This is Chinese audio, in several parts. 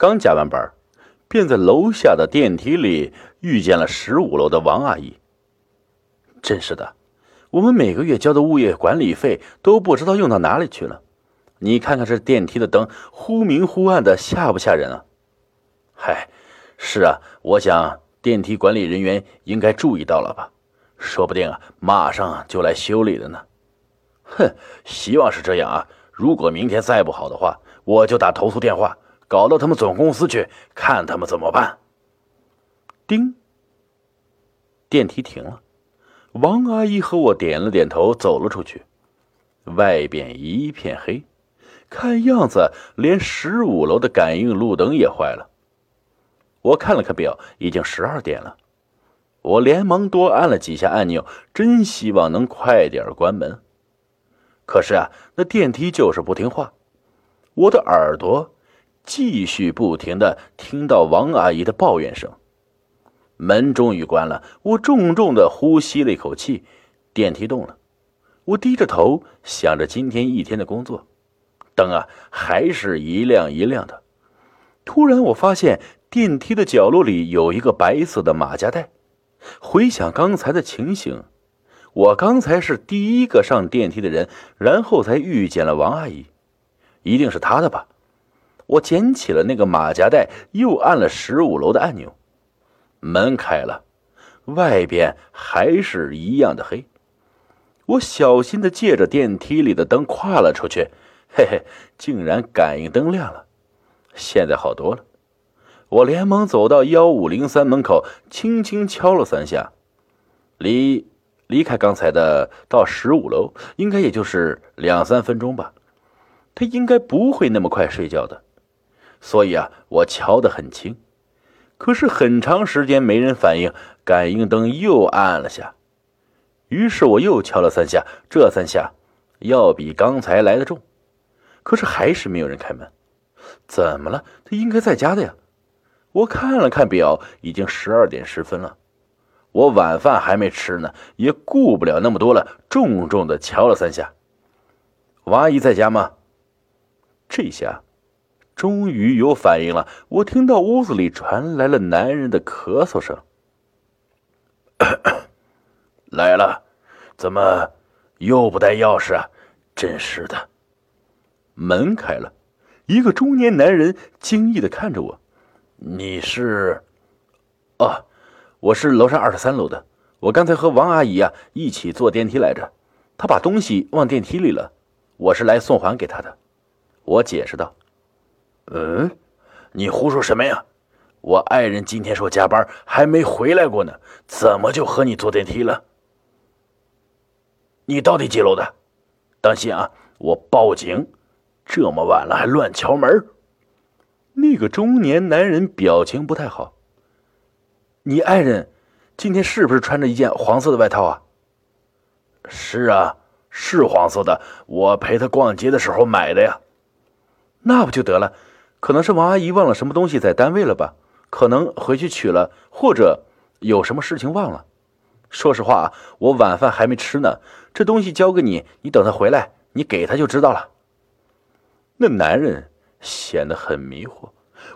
刚加完班，便在楼下的电梯里遇见了十五楼的王阿姨。真是的，我们每个月交的物业管理费都不知道用到哪里去了。你看看这电梯的灯忽明忽暗的，吓不吓人啊？嗨，是啊，我想电梯管理人员应该注意到了吧？说不定啊，马上就来修理了呢。哼，希望是这样啊。如果明天再不好的话，我就打投诉电话，搞到他们总公司去，看他们怎么办。叮，电梯停了。王阿姨和我点了点头，走了出去。外边一片黑，看样子连十五楼的感应路灯也坏了。我看了看表，已经十二点了。我连忙多按了几下按钮，真希望能快点关门。可是啊，那电梯就是不听话。我的耳朵继续不停的听到王阿姨的抱怨声。门终于关了，我重重的呼吸了一口气，电梯动了。我低着头想着今天一天的工作，灯啊还是一亮一亮的。突然，我发现电梯的角落里有一个白色的马夹袋。回想刚才的情形，我刚才是第一个上电梯的人，然后才遇见了王阿姨，一定是她的吧？我捡起了那个马甲袋，又按了十五楼的按钮。门开了，外边还是一样的黑。我小心的借着电梯里的灯跨了出去，嘿嘿，竟然感应灯亮了。现在好多了。我连忙走到幺五零三门口，轻轻敲了三下。离离开刚才的到十五楼，应该也就是两三分钟吧。他应该不会那么快睡觉的，所以啊，我敲得很轻。可是很长时间没人反应，感应灯又暗了下。于是我又敲了三下，这三下要比刚才来的重，可是还是没有人开门。怎么了？他应该在家的呀。我看了看表，已经十二点十分了。我晚饭还没吃呢，也顾不了那么多了，重重的敲了三下。王阿姨在家吗？这下。终于有反应了，我听到屋子里传来了男人的咳嗽声。来了，怎么又不带钥匙啊？真是的！门开了，一个中年男人惊异的看着我：“你是？哦，我是楼上二十三楼的。我刚才和王阿姨啊一起坐电梯来着，她把东西忘电梯里了，我是来送还给她的。”我解释道。嗯，你胡说什么呀？我爱人今天说加班还没回来过呢，怎么就和你坐电梯了？你到底几楼的？当心啊，我报警！这么晚了还乱敲门。那个中年男人表情不太好。你爱人今天是不是穿着一件黄色的外套啊？是啊，是黄色的，我陪他逛街的时候买的呀。那不就得了？可能是王阿姨忘了什么东西在单位了吧？可能回去取了，或者有什么事情忘了。说实话，我晚饭还没吃呢，这东西交给你，你等他回来，你给他就知道了。那男人显得很迷惑，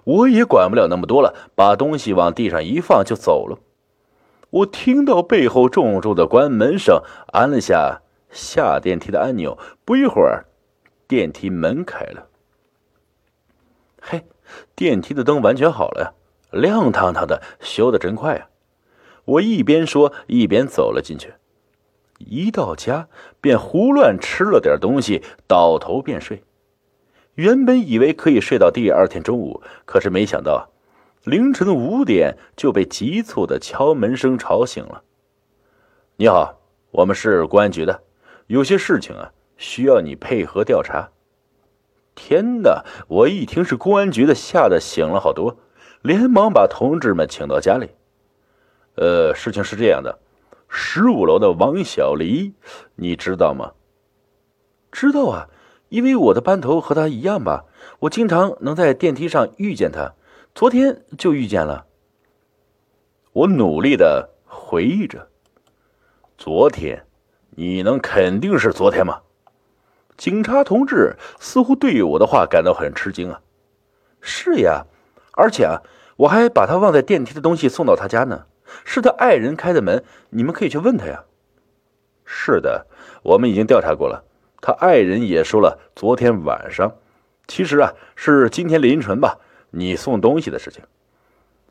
我也管不了那么多了，把东西往地上一放就走了。我听到背后重重的关门声，按了下下电梯的按钮，不一会儿，电梯门开了。嘿，电梯的灯完全好了呀，亮堂堂的，修的真快呀！我一边说一边走了进去。一到家便胡乱吃了点东西，倒头便睡。原本以为可以睡到第二天中午，可是没想到凌晨五点就被急促的敲门声吵醒了。你好，我们是公安局的，有些事情啊需要你配合调查。天哪！我一听是公安局的，吓得醒了好多，连忙把同志们请到家里。呃，事情是这样的，十五楼的王小黎，你知道吗？知道啊，因为我的班头和他一样吧，我经常能在电梯上遇见他，昨天就遇见了。我努力的回忆着，昨天，你能肯定是昨天吗？警察同志似乎对于我的话感到很吃惊啊！是呀，而且啊，我还把他忘在电梯的东西送到他家呢。是他爱人开的门，你们可以去问他呀。是的，我们已经调查过了，他爱人也说了，昨天晚上，其实啊是今天凌晨吧，你送东西的事情。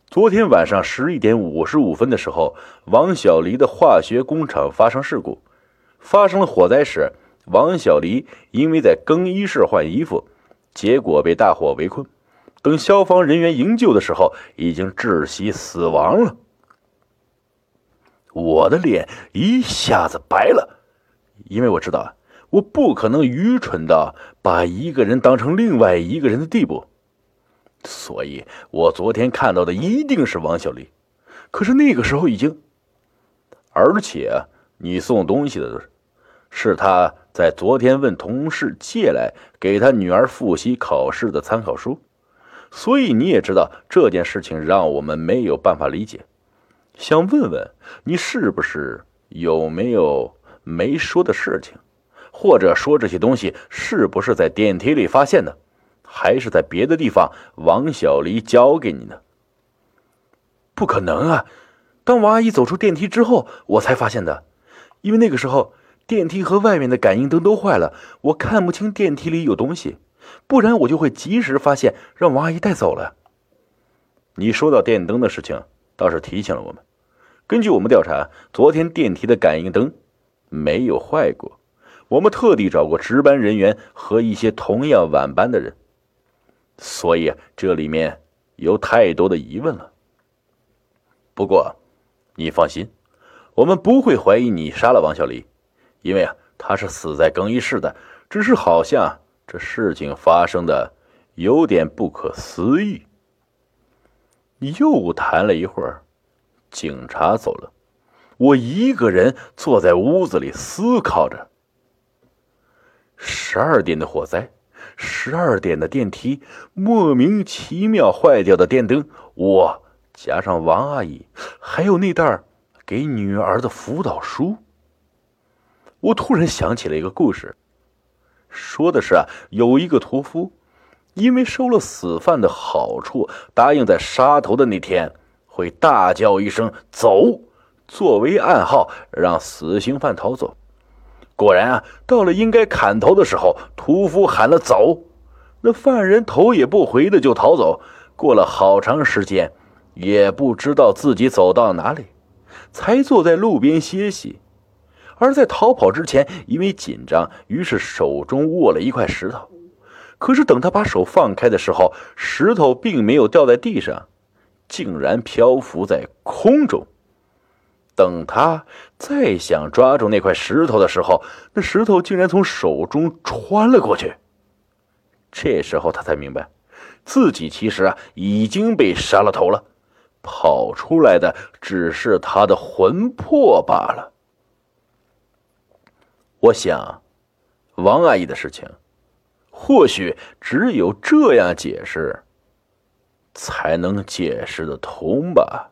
昨天晚上十一点五十五分的时候，王小黎的化学工厂发生事故，发生了火灾时，王小黎因为在更衣室换衣服，结果被大火围困。等消防人员营救的时候，已经窒息死亡了。我的脸一下子白了，因为我知道，我不可能愚蠢到把一个人当成另外一个人的地步，所以我昨天看到的一定是王小丽。可是那个时候已经，而且你送东西的是他在昨天问同事借来给他女儿复习考试的参考书。所以你也知道这件事情让我们没有办法理解，想问问你是不是有没有没说的事情，或者说这些东西是不是在电梯里发现的，还是在别的地方王小黎交给你的？不可能啊！当王阿姨走出电梯之后，我才发现的，因为那个时候电梯和外面的感应灯都坏了，我看不清电梯里有东西。不然我就会及时发现，让王阿姨带走了。你说到电灯的事情，倒是提醒了我们。根据我们调查，昨天电梯的感应灯没有坏过。我们特地找过值班人员和一些同样晚班的人，所以这里面有太多的疑问了。不过，你放心，我们不会怀疑你杀了王小黎，因为啊，他是死在更衣室的。只是好像……这事情发生的有点不可思议。又谈了一会儿，警察走了，我一个人坐在屋子里思考着。十二点的火灾，十二点的电梯，莫名其妙坏掉的电灯，我加上王阿姨，还有那袋给女儿的辅导书。我突然想起了一个故事。说的是啊，有一个屠夫，因为收了死犯的好处，答应在杀头的那天会大叫一声“走”，作为暗号让死刑犯逃走。果然啊，到了应该砍头的时候，屠夫喊了“走”，那犯人头也不回的就逃走。过了好长时间，也不知道自己走到哪里，才坐在路边歇息。而在逃跑之前，因为紧张，于是手中握了一块石头。可是等他把手放开的时候，石头并没有掉在地上，竟然漂浮在空中。等他再想抓住那块石头的时候，那石头竟然从手中穿了过去。这时候他才明白，自己其实啊已经被杀了头了，跑出来的只是他的魂魄罢了。我想，王阿姨的事情，或许只有这样解释，才能解释得通吧。